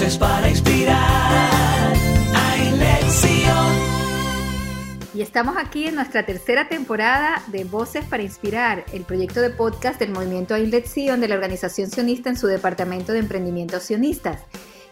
Voces para inspirar. Hay lección. Y estamos aquí en nuestra tercera temporada de Voces para Inspirar, el proyecto de podcast del movimiento Ainlet Sion de la organización sionista en su departamento de emprendimientos sionistas.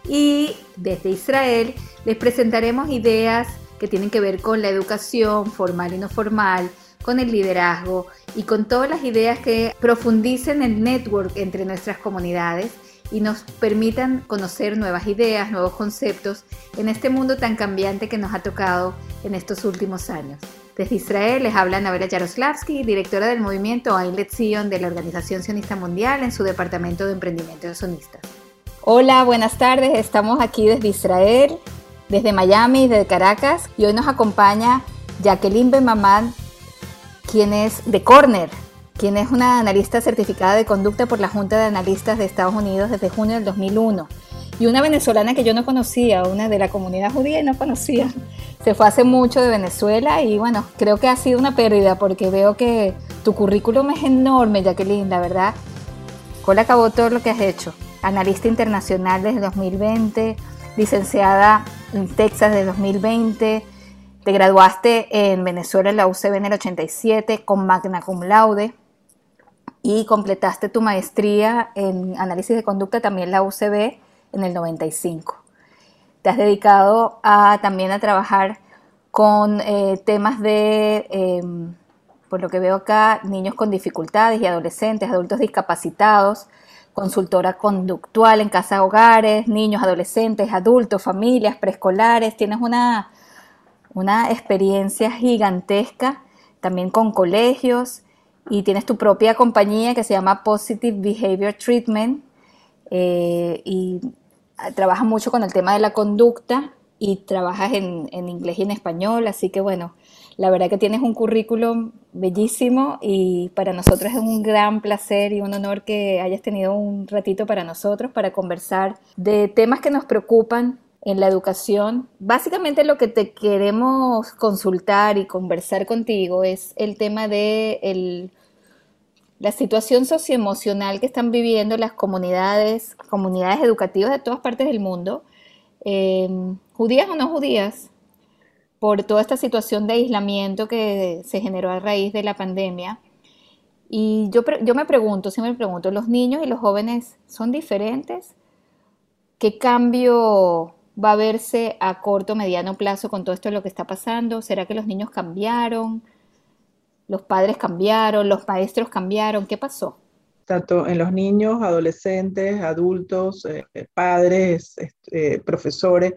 Y desde Israel les presentaremos ideas que tienen que ver con la educación formal y no formal, con el liderazgo y con todas las ideas que profundicen el network entre nuestras comunidades y nos permitan conocer nuevas ideas, nuevos conceptos en este mundo tan cambiante que nos ha tocado en estos últimos años. Desde Israel les habla Navela Yaroslavsky, directora del movimiento Ainlet Zion de la Organización Sionista Mundial en su departamento de emprendimiento sionista. Hola, buenas tardes. Estamos aquí desde Israel, desde Miami, desde Caracas y hoy nos acompaña Jacqueline Bemamán, quien es de Corner, quien es una analista certificada de conducta por la Junta de Analistas de Estados Unidos desde junio del 2001. Y una venezolana que yo no conocía, una de la comunidad judía y no conocía. Se fue hace mucho de Venezuela y bueno, creo que ha sido una pérdida porque veo que tu currículum es enorme, Jacqueline, la verdad. ¿Cuál acabó todo lo que has hecho? Analista internacional desde 2020, licenciada en Texas desde 2020, te graduaste en Venezuela en la UCB en el 87 con magna cum laude y completaste tu maestría en análisis de conducta también la UCB en el 95. Te has dedicado a, también a trabajar con eh, temas de, em, por lo que veo acá, niños con dificultades y adolescentes, adultos discapacitados, consultora conductual en casa hogares, niños, adolescentes, adultos, familias, preescolares. Tienes una, una experiencia gigantesca también con colegios y tienes tu propia compañía que se llama Positive Behavior Treatment eh, y trabajas mucho con el tema de la conducta y trabajas en, en, inglés y en español, así que bueno, la verdad que tienes un currículum bellísimo y para nosotros es un gran placer y un honor que hayas tenido un ratito para nosotros para conversar de temas que nos preocupan en la educación. Básicamente lo que te queremos consultar y conversar contigo es el tema de el la situación socioemocional que están viviendo las comunidades, comunidades educativas de todas partes del mundo, em, judías o no judías, por toda esta situación de aislamiento que se generó a raíz de la pandemia. Y yo, yo me pregunto, siempre me pregunto, ¿los niños y los jóvenes son diferentes? ¿Qué cambio va a verse a corto mediano plazo con todo esto lo que está pasando? ¿Será que los niños cambiaron? los padres cambiaron, los maestros cambiaron, ¿qué pasó? Tanto en los niños, adolescentes, adultos, eh, padres, este, profesores,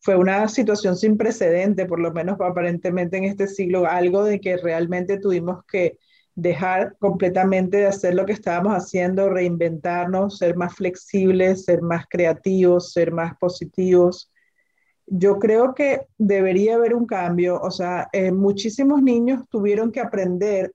fue una situación sin precedente, por lo menos aparentemente en este siglo, algo de que realmente tuvimos que dejar completamente de hacer lo que estábamos haciendo, reinventarnos, ser más flexibles, ser más creativos, ser más positivos yo creo que debería haber un cambio. O sea, eh, muchísimos niños tuvieron que aprender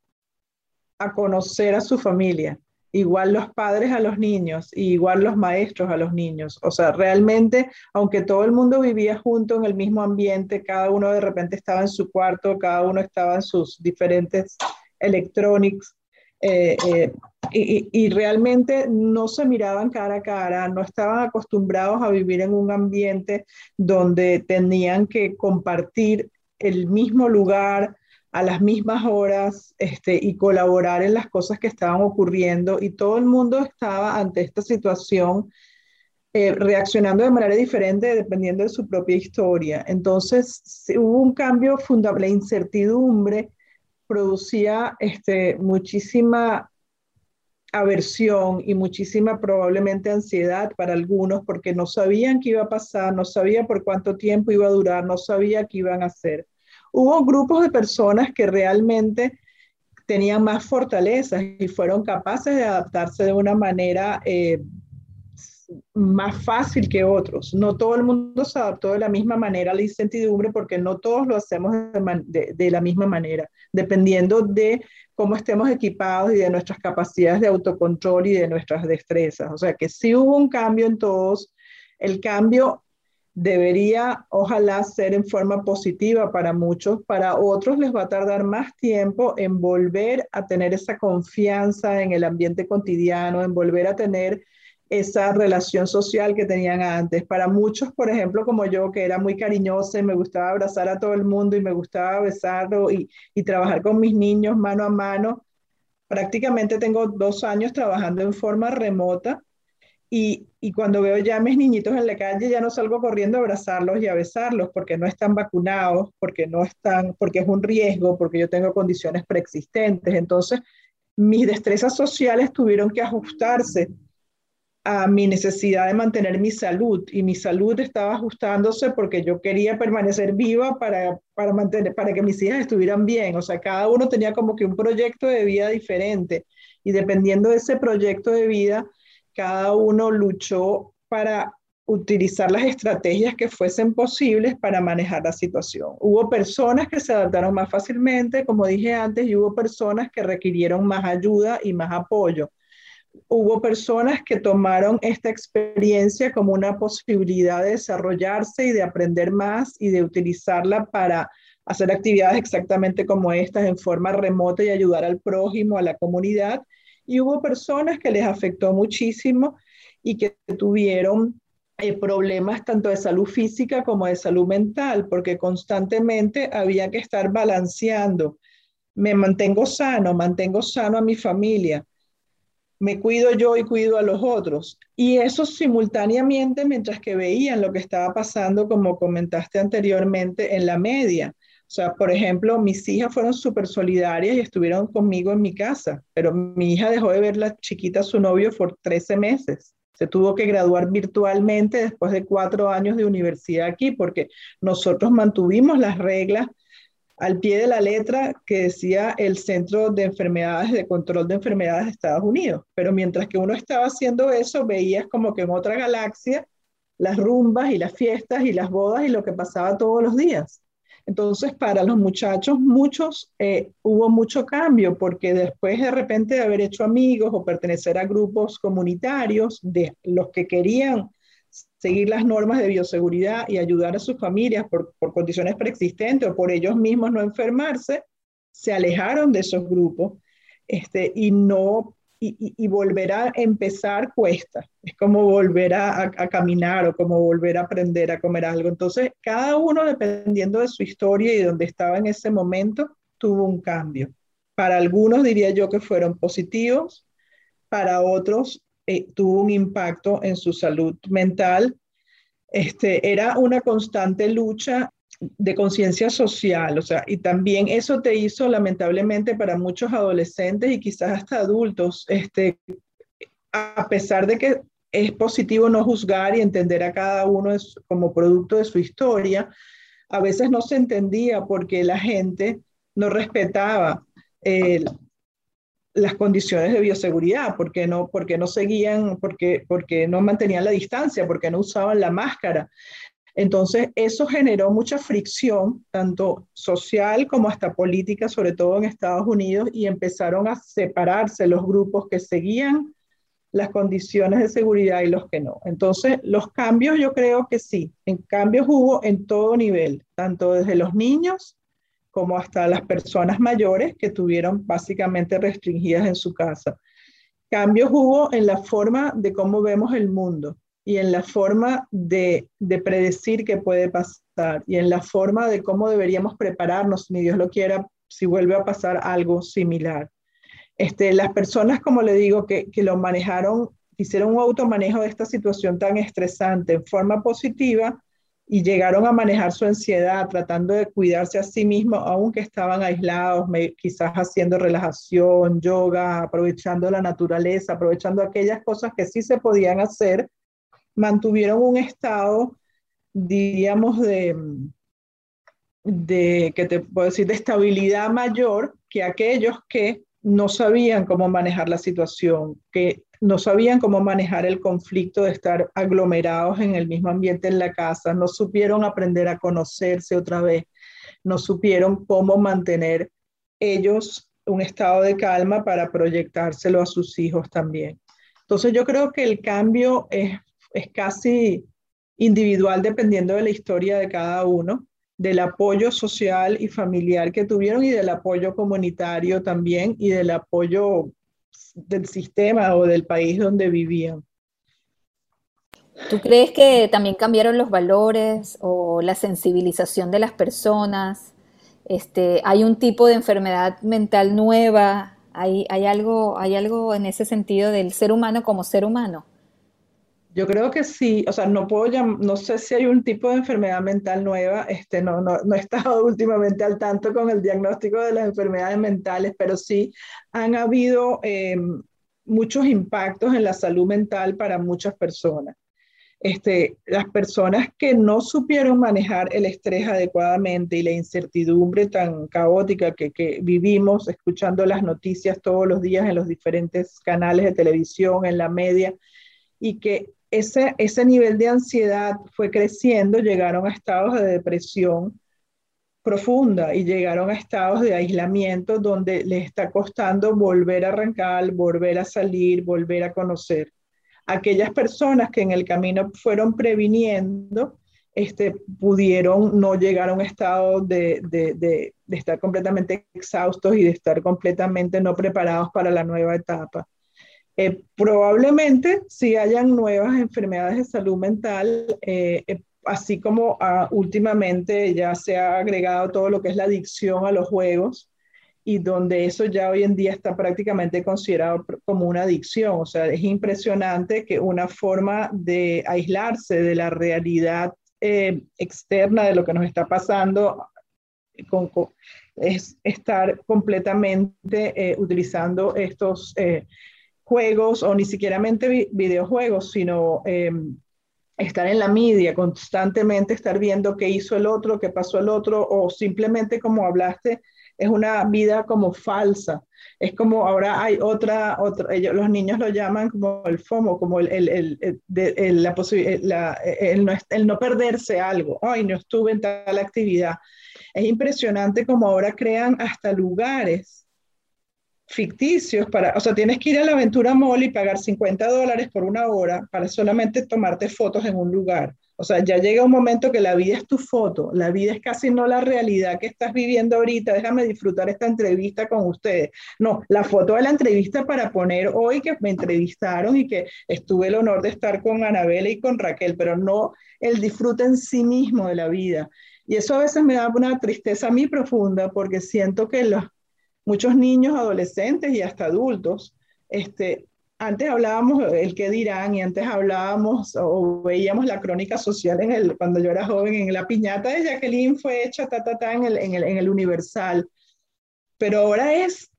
a conocer a su familia, igual los padres a los niños igual los maestros a los niños. O sea, realmente, aunque todo el mundo vivía junto en el mismo ambiente, cada uno de repente estaba en su cuarto, cada uno estaba en sus diferentes electronics, eh, eh, y, realmente no se miraban cara a cara, no estaban acostumbrados a vivir en un ambiente donde tenían que compartir el mismo lugar a las mismas horas este, y colaborar en las cosas que estaban ocurriendo y todo el mundo estaba ante esta situación eh, reaccionando de manera diferente dependiendo de su propia historia. Entonces hubo un cambio fundamental, la incertidumbre producía este, muchísima aversión y muchísima probablemente ansiedad para algunos porque no sabían qué iba a pasar, no sabía por cuánto tiempo iba a durar, no sabía qué iban a hacer. Hubo grupos de personas que realmente tenían más fortalezas y fueron capaces de adaptarse de una manera eh, más fácil que otros. No todo el mundo se adaptó de la misma manera a la incertidumbre porque no todos lo hacemos de, la misma manera, dependiendo de cómo estemos equipados y de nuestras capacidades de autocontrol y de nuestras destrezas. O sea que sí hubo un cambio en todos. El cambio debería, ojalá, ser en forma positiva para muchos, para otros les va a tardar más tiempo en volver a tener esa confianza en el ambiente cotidiano, en volver a tener esa relación social que tenían antes. Para muchos, por ejemplo, como yo, que era muy cariñosa y me gustaba abrazar a todo el mundo y me gustaba besarlo y, y trabajar con mis niños mano a mano, prácticamente tengo dos años trabajando en forma remota y, y, cuando veo ya mis niñitos en la calle, ya no salgo corriendo a abrazarlos y a besarlos porque no están vacunados, porque no están, porque es un riesgo, porque yo tengo condiciones preexistentes. Entonces, mis destrezas sociales tuvieron que ajustarse a mi necesidad de mantener mi salud y mi salud estaba ajustándose porque yo quería permanecer viva para, para, mantener, para que mis hijas estuvieran bien. O sea, cada uno tenía como que un proyecto de vida diferente y dependiendo de ese proyecto de vida, cada uno luchó para utilizar las estrategias que fuesen posibles para manejar la situación. Hubo personas que se adaptaron más fácilmente, como dije antes, y hubo personas que requirieron más ayuda y más apoyo hubo personas que tomaron esta experiencia como una posibilidad de desarrollarse y de aprender más y de utilizarla para hacer actividades exactamente como estas en forma remota y ayudar al prójimo, a la comunidad. Y hubo personas que les afectó muchísimo y que tuvieron eh, problemas tanto de salud física como de salud mental, porque constantemente había que estar balanceando. Me mantengo sano, mantengo sano a mi familia, me cuido yo y cuido a los otros. Y eso simultáneamente mientras que veían lo que estaba pasando, como comentaste anteriormente, en la media. O sea, por ejemplo, mis hijas fueron súper solidarias y estuvieron conmigo en mi casa, pero mi hija dejó de ver la chiquita a su novio por 13 meses. Se tuvo que graduar virtualmente después de cuatro años de universidad aquí, porque nosotros mantuvimos las reglas al pie de la letra que decía el Centro de Enfermedades, de Control de Enfermedades de Estados Unidos. Pero mientras que uno estaba haciendo eso, veías como que en otra galaxia las rumbas y las fiestas y las bodas y lo que pasaba todos los días. Entonces, para los muchachos, muchos, eh, hubo mucho cambio, porque después de repente de haber hecho amigos o pertenecer a grupos comunitarios, de los que querían seguir las normas de bioseguridad y ayudar a sus familias por, por condiciones preexistentes o por ellos mismos no enfermarse, se alejaron de esos grupos este, y no y, y, volver a empezar cuesta. Es como volver a, caminar o como volver a aprender a comer algo. Entonces, cada uno, dependiendo de su historia y de donde estaba en ese momento, tuvo un cambio. Para algunos diría yo que fueron positivos, para otros eh, tuvo un impacto en su salud mental. Este, era una constante lucha de conciencia social, o sea, y también eso te hizo lamentablemente para muchos adolescentes y quizás hasta adultos, este, a pesar de que es positivo no juzgar y entender a cada uno como producto de su historia, a veces no se entendía porque la gente no respetaba el, las condiciones de bioseguridad, porque no, porque no seguían, porque, porque no mantenían la distancia, porque no usaban la máscara. Entonces, eso generó mucha fricción, tanto social como hasta política, sobre todo en Estados Unidos, y empezaron a separarse los grupos que seguían las condiciones de seguridad y los que no. Entonces, los cambios yo creo que sí, en cambios hubo en todo nivel, tanto desde los niños como hasta las personas mayores que tuvieron básicamente restringidas en su casa. Cambios hubo en la forma de cómo vemos el mundo y en la forma de, de predecir qué puede pasar y en la forma de cómo deberíamos prepararnos, ni Dios lo quiera, si vuelve a pasar algo similar. Este, las personas, como le digo, que, que lo manejaron, hicieron un automanejo de esta situación tan estresante en forma positiva, y llegaron a manejar su ansiedad tratando de cuidarse a sí mismos, aunque estaban aislados, quizás haciendo relajación, yoga, aprovechando la naturaleza, aprovechando aquellas cosas que sí se podían hacer, mantuvieron un estado, diríamos, de, de, que te puedo decir, de estabilidad mayor que aquellos que no sabían cómo manejar la situación, que no sabían cómo manejar el conflicto de estar aglomerados en el mismo ambiente en la casa, no supieron aprender a conocerse otra vez, no supieron cómo mantener ellos un estado de calma para proyectárselo a sus hijos también. Entonces yo creo que el cambio es, es casi individual dependiendo de la historia de cada uno, del apoyo social y familiar que tuvieron y del apoyo comunitario también y del apoyo del sistema o del país donde vivían. ¿Tú crees que también cambiaron los valores o la sensibilización de las personas? Este, ¿Hay un tipo de enfermedad mental nueva? ¿Hay, hay, algo, ¿Hay algo en ese sentido del ser humano como ser humano? Yo creo que sí, o sea, no puedo no sé si hay un tipo de enfermedad mental nueva, este, no, no, no he estado últimamente al tanto con el diagnóstico de las enfermedades mentales, pero sí han habido eh, muchos impactos en la salud mental para muchas personas. Este, las personas que no supieron manejar el estrés adecuadamente y la incertidumbre tan caótica que, que, vivimos escuchando las noticias todos los días en los diferentes canales de televisión, en la media, y que ese, ese nivel de ansiedad fue creciendo, llegaron a estados de depresión profunda y llegaron a estados de aislamiento donde les está costando volver a arrancar, volver a salir, volver a conocer. Aquellas personas que en el camino fueron previniendo, este, pudieron no llegar a un estado de, de, de, de estar completamente exhaustos y de estar completamente no preparados para la nueva etapa. Eh, probablemente si hayan nuevas enfermedades de salud mental, eh, eh, así como ah, últimamente ya se ha agregado todo lo que es la adicción a los juegos y donde eso ya hoy en día está prácticamente considerado como una adicción. O sea, es impresionante que una forma de aislarse de la realidad externa de lo que nos está pasando es estar completamente utilizando estos juegos o ni siquiera videojuegos, sino em, estar en la media, constantemente estar viendo qué hizo el otro, qué pasó el otro, o simplemente como hablaste, es una vida como falsa. Es como ahora hay otra, otra ellos, los niños lo llaman como el FOMO, como el, el, la la, no, el no perderse algo. Ay, no estuve en tal actividad. Es impresionante como ahora crean hasta lugares ficticios para, o sea, tienes que ir a la aventura mall y pagar 50 dólares por una hora para solamente tomarte fotos en un lugar. O sea, ya llega un momento que la vida es tu foto, la vida es casi no la realidad que estás viviendo ahorita, déjame disfrutar esta entrevista con ustedes. No, la foto de la entrevista para poner hoy que me entrevistaron y que estuve el honor de estar con Anabela y con Raquel, pero no el disfrute en sí mismo de la vida. Y eso a veces me da una tristeza a mí profunda porque siento que los muchos niños, adolescentes y hasta adultos, este, antes hablábamos el qué dirán y antes hablábamos o veíamos la crónica social en el, cuando yo era joven, en la piñata de Jacqueline fue hecha ta, ta, ta, en, el, en, el, en el Universal. Pero ahora es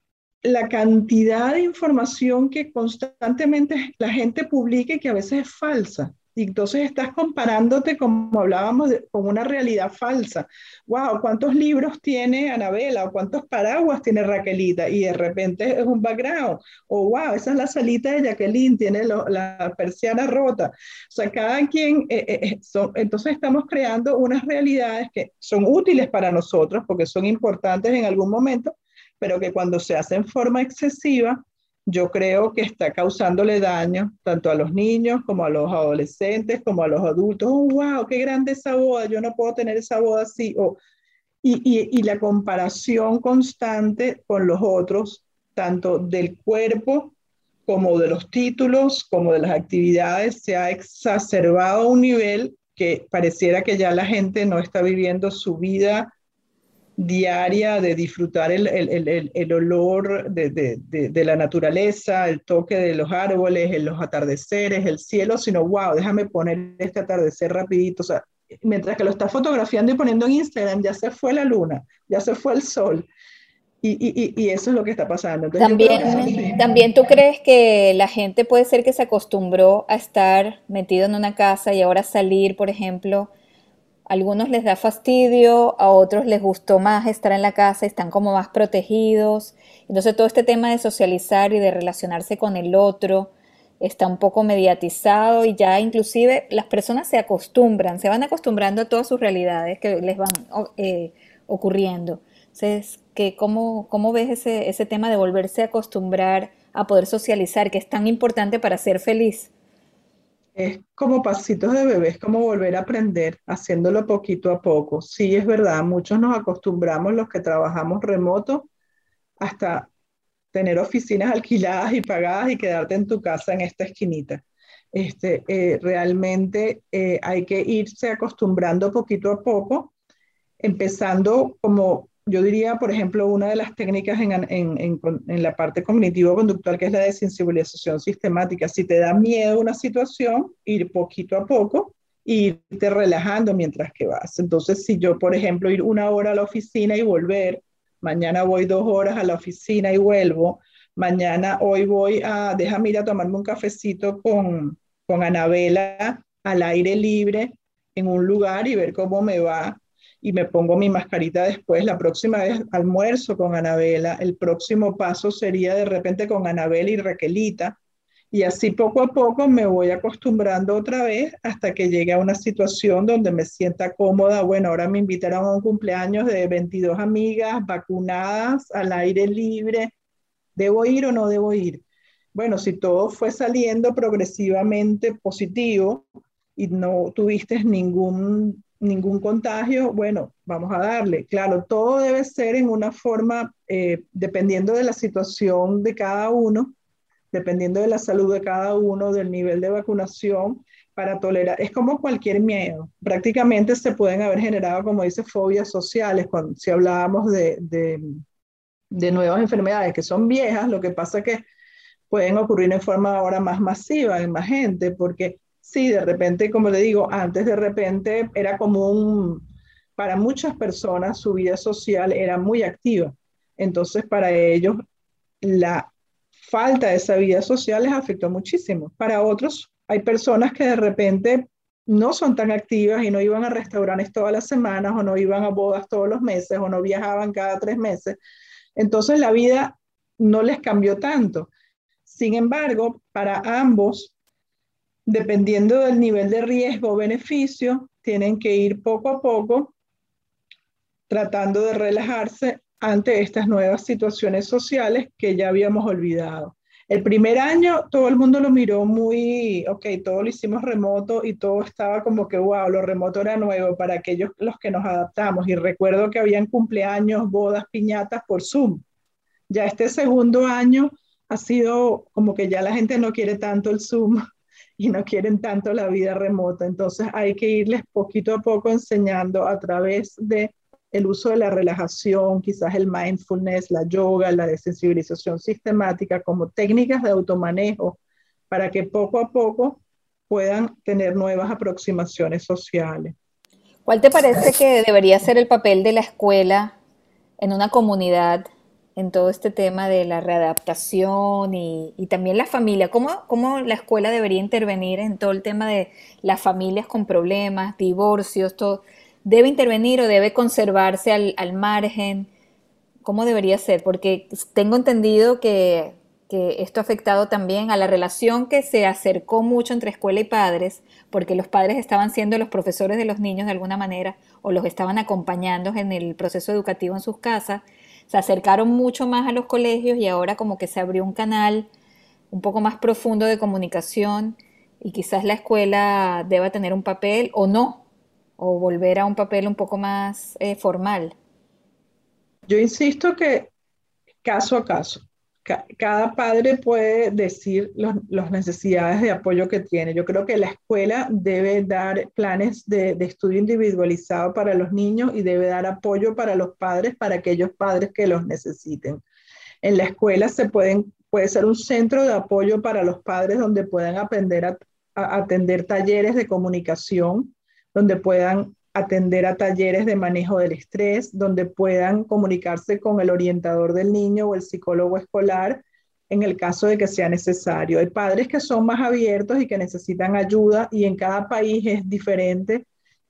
la cantidad de información que constantemente la gente publica y que a veces es falsa. Y entonces estás comparándote, como hablábamos, con una realidad falsa. Wow, ¿cuántos libros tiene Anabela? ¿O cuántos paraguas tiene Raquelita? Y de repente es un background. O wow, esa es la salita de Jacqueline, tiene la persiana rota. O sea, cada quien, eh, eh, eh, son, entonces estamos creando unas realidades que son útiles para nosotros porque son importantes en algún momento, pero que cuando se hace en forma excesiva, yo creo que está causándole daño tanto a los niños como a los adolescentes, como a los adultos. Oh, wow, qué grande esa boda, yo no puedo tener esa boda así. y, y, y la comparación constante con los otros, tanto del cuerpo como de los títulos, como de las actividades, se ha exacerbado a un nivel que pareciera que ya la gente no está viviendo su vida diaria de disfrutar el, el, el, olor de, de, de, la naturaleza, el toque de los árboles, los atardeceres, el cielo, sino, wow, déjame poner este atardecer rapidito. O sea, mientras que lo está fotografiando y poniendo en Instagram, ya se fue la luna, ya se fue el sol. Y, y, y eso es lo que está pasando. también, también tú crees que la gente puede ser que se acostumbró a estar metido en una casa y ahora salir, por ejemplo, algunos les da fastidio, a otros les gustó más estar en la casa, están como más protegidos. Entonces todo este tema de socializar y de relacionarse con el otro está un poco mediatizado y ya inclusive las personas se acostumbran, se van acostumbrando a todas sus realidades que les van eh, ocurriendo. Entonces, ¿cómo, ¿cómo ves ese, ese tema de volverse a acostumbrar a poder socializar, que es tan importante para ser feliz? Es como pasitos de bebé, es como volver a aprender, haciéndolo poquito a poco. Sí, es verdad, muchos nos acostumbramos los que trabajamos remoto hasta tener oficinas alquiladas y pagadas y quedarte en tu casa en esta esquinita. este, eh, realmente eh, hay que irse acostumbrando poquito a poco, empezando como yo diría, por ejemplo, una de las técnicas en, la parte cognitivo-conductual, que es la desensibilización sistemática. Si te da miedo una situación, ir poquito a poco irte relajando mientras que vas. Entonces, si yo, por ejemplo, ir una hora a la oficina y volver, mañana voy dos horas a la oficina y vuelvo, mañana, hoy voy a, déjame ir a tomarme un cafecito con, con Anabela al aire libre en un lugar y ver cómo me va y me pongo mi mascarita después. La próxima vez almuerzo con Anabela. El próximo paso sería de repente con Anabela y Raquelita. Y así poco a poco me voy acostumbrando otra vez hasta que llegue a una situación donde me sienta cómoda. Bueno, ahora me invitaron a un cumpleaños de 22 amigas vacunadas al aire libre. ¿Debo ir o no debo ir? Bueno, si todo fue saliendo progresivamente positivo y no tuviste ningún, ningún contagio, bueno, vamos a darle. Claro, todo debe ser en una forma, eh, dependiendo de la situación de cada uno, dependiendo de la salud de cada uno, del nivel de vacunación, para tolerar. Es como cualquier miedo. Prácticamente se pueden haber generado, como dice, fobias sociales. Cuando, si hablábamos de, de, de nuevas enfermedades que son viejas, lo que pasa que pueden ocurrir en forma ahora más masiva, en más gente, porque sí, de repente, como le digo, antes de repente era común, para muchas personas su vida social era muy activa. Entonces, para ellos, la falta de esa vida social les afectó muchísimo. Para otros, hay personas que de repente no son tan activas y no iban a restaurantes todas las semanas o no iban a bodas todos los meses o no viajaban cada tres meses. Entonces, la vida no les cambió tanto. Sin embargo, para ambos, dependiendo del nivel de riesgo o beneficio, tienen que ir poco a poco tratando de relajarse ante estas nuevas situaciones sociales que ya habíamos olvidado. El primer año todo el mundo lo miró muy, ok, todo lo hicimos remoto y todo estaba como que, wow, lo remoto era nuevo para aquellos los que nos adaptamos. Y recuerdo que habían cumpleaños, bodas, piñatas por Zoom. Ya este segundo año ha sido como que ya la gente no quiere tanto el Zoom y no quieren tanto la vida remota. Entonces hay que irles poquito a poco enseñando a través de el uso de la relajación, quizás el mindfulness, la yoga, la desensibilización sistemática como técnicas de automanejo para que poco a poco puedan tener nuevas aproximaciones sociales. ¿Cuál te parece que debería ser el papel de la escuela en una comunidad en todo este tema de la readaptación y, también la familia. ¿Cómo, ¿Cómo, la escuela debería intervenir en todo el tema de las familias con problemas, divorcios, todo? ¿Debe intervenir o debe conservarse al, al margen? ¿Cómo debería ser? Porque tengo entendido que, que esto ha afectado también a la relación que se acercó mucho entre escuela y padres, porque los padres estaban siendo los profesores de los niños de alguna manera o los estaban acompañando en el proceso educativo en sus casas se acercaron mucho más a los colegios y ahora como que se abrió un canal un poco más profundo de comunicación y quizás la escuela deba tener un papel o no, o volver a un papel un poco más eh, formal. Yo insisto que caso a caso, cada padre puede decir las necesidades de apoyo que tiene. Yo creo que la escuela debe dar planes de, estudio individualizado para los niños y debe dar apoyo para los padres, para aquellos padres que los necesiten. En la escuela se pueden, puede ser un centro de apoyo para los padres donde puedan aprender a atender talleres de comunicación, donde puedan atender a talleres de manejo del estrés, donde puedan comunicarse con el orientador del niño o el psicólogo escolar en el caso de que sea necesario. Hay padres que son más abiertos y que necesitan ayuda y en cada país es diferente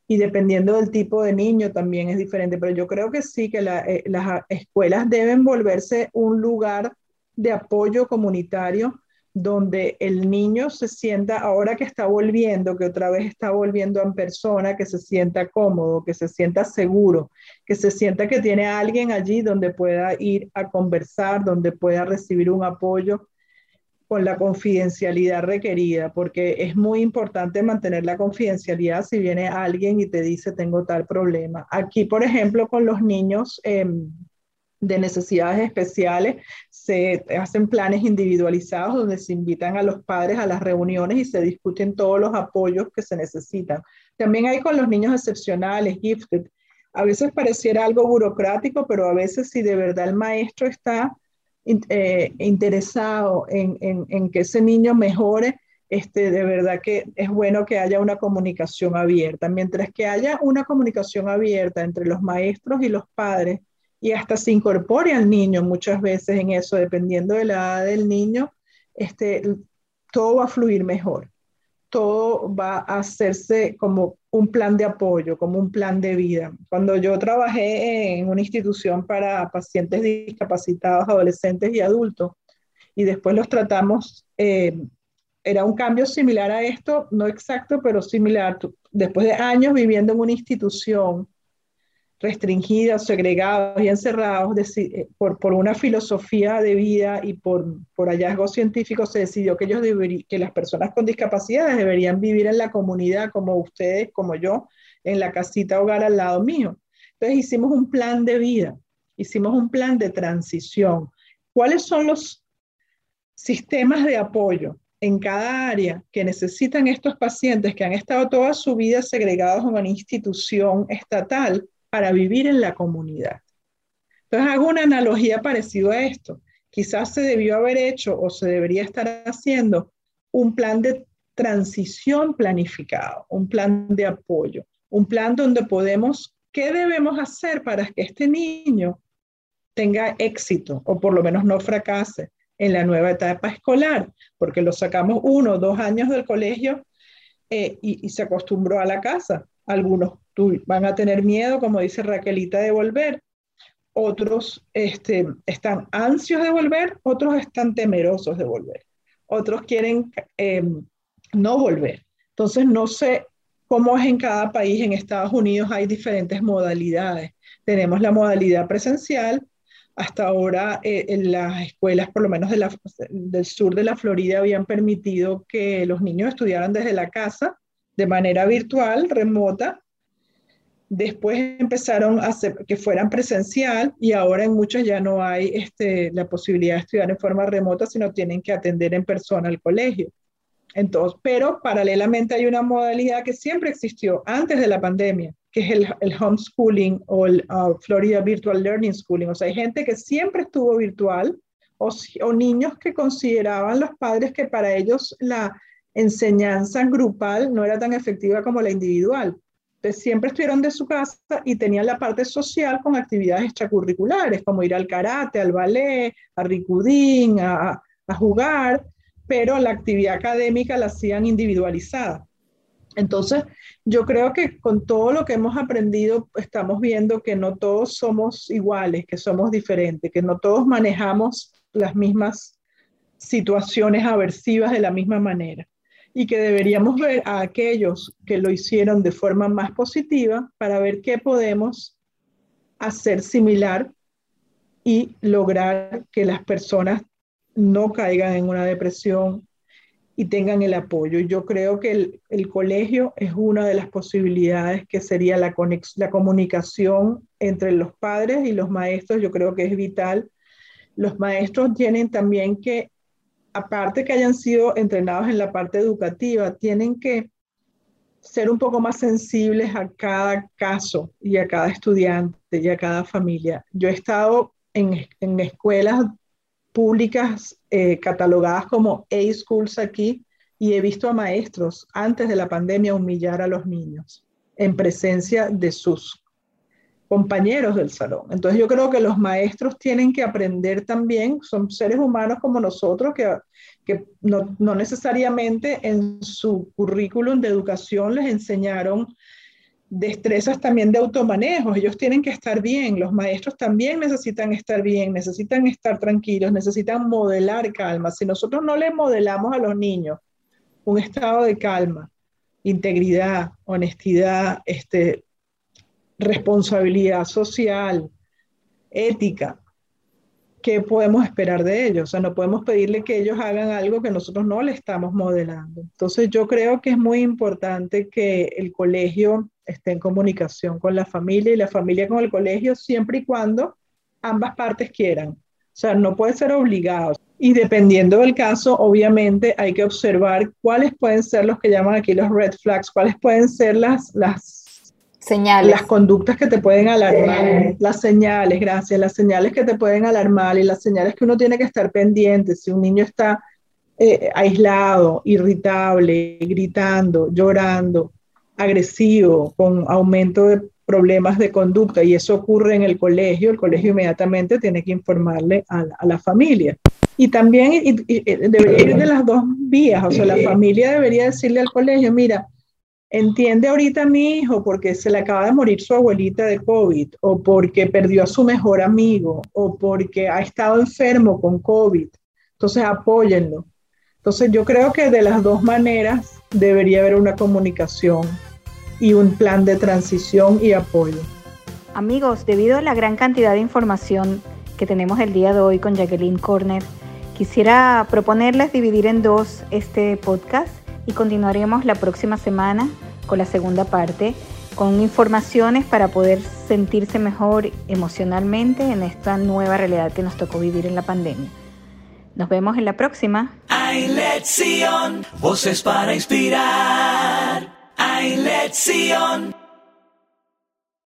y dependiendo del tipo de niño también es diferente, pero yo creo que sí, que eh, las escuelas deben volverse un lugar de apoyo comunitario donde el niño se sienta, ahora que está volviendo, que otra vez está volviendo en persona, que se sienta cómodo, que se sienta seguro, que se sienta que tiene alguien allí donde pueda ir a conversar, donde pueda recibir un apoyo con la confidencialidad requerida, porque es muy importante mantener la confidencialidad si viene alguien y te dice tengo tal problema. Aquí, por ejemplo, con los niños, em, de necesidades especiales, se hacen planes individualizados donde se invitan a los padres a las reuniones y se discuten todos los apoyos que se necesitan. También hay con los niños excepcionales, gifted. A veces pareciera algo burocrático, pero a veces si de verdad el maestro está eh, interesado en, en, que ese niño mejore, este, de verdad que es bueno que haya una comunicación abierta. Mientras que haya una comunicación abierta entre los maestros y los padres, y hasta se incorpore al niño muchas veces en eso, dependiendo de la edad del niño, este, todo va a fluir mejor. Todo va a hacerse como un plan de apoyo, como un plan de vida. Cuando yo trabajé en una institución para pacientes discapacitados, adolescentes y adultos, y después los tratamos, eh, era un cambio similar a esto, no exacto, pero similar. Después de años viviendo en una institución restringidos, segregados y encerrados eh, por, por, una filosofía de vida y por, por hallazgos científicos, se decidió que, ellos que las personas con discapacidades deberían vivir en la comunidad como ustedes, como yo, en la casita hogar al lado mío. Entonces hicimos un plan de vida, hicimos un plan de transición. ¿Cuáles son los sistemas de apoyo en cada área que necesitan estos pacientes que han estado toda su vida segregados en una institución estatal? Para vivir en la comunidad. Entonces hago una analogía parecida a esto. Quizás se debió haber hecho o se debería estar haciendo un plan de transición planificado, un plan de apoyo, un plan donde podemos, ¿qué debemos hacer para que este niño tenga éxito o por lo menos no fracase en la nueva etapa escolar? Porque lo sacamos uno o dos años del colegio eh, y, y se acostumbró a la casa. Algunos van a tener miedo, como dice Raquelita, de volver. Otros este, están ansiosos de volver, otros están temerosos de volver. Otros quieren em, no volver. Entonces, no sé cómo es en cada país. En Estados Unidos hay diferentes modalidades. Tenemos la modalidad presencial. Hasta ahora eh, en las escuelas, por lo menos del sur de la Florida, habían permitido que los niños estudiaran desde la casa de manera virtual, remota, Después empezaron a hacer que fueran presencial y ahora en muchos ya no hay este, la posibilidad de estudiar en forma remota, sino tienen que atender en persona al colegio. Entonces, pero paralelamente hay una modalidad que siempre existió antes de la pandemia, que es el, el homeschooling o el uh, Florida Virtual Learning Schooling. O sea, hay gente que siempre estuvo virtual o, o niños que consideraban los padres que para ellos la enseñanza grupal no era tan efectiva como la individual siempre estuvieron de su casa y tenían la parte social con actividades extracurriculares, como ir al karate, al ballet, a ricudín, a, a jugar, pero la actividad académica la hacían individualizada. Entonces, yo creo que con todo lo que hemos aprendido, estamos viendo que no todos somos iguales, que somos diferentes, que no todos manejamos las mismas situaciones aversivas de la misma manera y que deberíamos ver a aquellos que lo hicieron de forma más positiva para ver qué podemos hacer similar y lograr que las personas no caigan en una depresión y tengan el apoyo. Yo creo que el, colegio es una de las posibilidades que sería la, la comunicación entre los padres y los maestros. Yo creo que es vital. Los maestros tienen también que aparte que hayan sido entrenados en la parte educativa, tienen que ser un poco más sensibles a cada caso y a cada estudiante y a cada familia. Yo he estado en, escuelas públicas eh, catalogadas como A-Schools aquí y he visto a maestros antes de la pandemia humillar a los niños en presencia de sus compañeros del salón. Entonces yo creo que los maestros tienen que aprender también, son seres humanos como nosotros, que, que no, no, necesariamente en su currículum de educación les enseñaron destrezas también de automanejo. Ellos tienen que estar bien, los maestros también necesitan estar bien, necesitan estar tranquilos, necesitan modelar calma. Si nosotros no le modelamos a los niños un estado de calma, integridad, honestidad, este, responsabilidad social, ética, ¿qué podemos esperar de ellos? O sea, no podemos pedirle que ellos hagan algo que nosotros no le estamos modelando. Entonces, yo creo que es muy importante que el colegio esté en comunicación con la familia y la familia con el colegio, siempre y cuando ambas partes quieran. O sea, no puede ser obligado. Y dependiendo del caso, obviamente hay que observar cuáles pueden ser los que llaman aquí los red flags, cuáles pueden ser las, las señales. Las conductas que te pueden alarmar, las señales, gracias, las señales que te pueden alarmar y las señales que uno tiene que estar pendiente. Si un niño está eh, aislado, irritable, gritando, llorando, agresivo, con aumento de problemas de conducta y eso ocurre en el colegio, el colegio inmediatamente tiene que informarle a la, familia. Y también debería ir de las dos vías, o sea, la familia debería decirle al colegio, mira, entiende ahorita a mi hijo porque se le acaba de morir su abuelita de COVID o porque perdió a su mejor amigo o porque ha estado enfermo con COVID. Entonces apóyenlo. Entonces yo creo que de las dos maneras debería haber una comunicación y un plan de transición y apoyo. Amigos, debido a la gran cantidad de información que tenemos el día de hoy con Jacqueline Corner, quisiera proponerles dividir en dos este podcast y continuaremos la próxima semana con la segunda parte con informaciones para poder sentirse mejor emocionalmente en esta nueva realidad que nos tocó vivir en la pandemia. Nos vemos en la próxima. Voces para inspirar.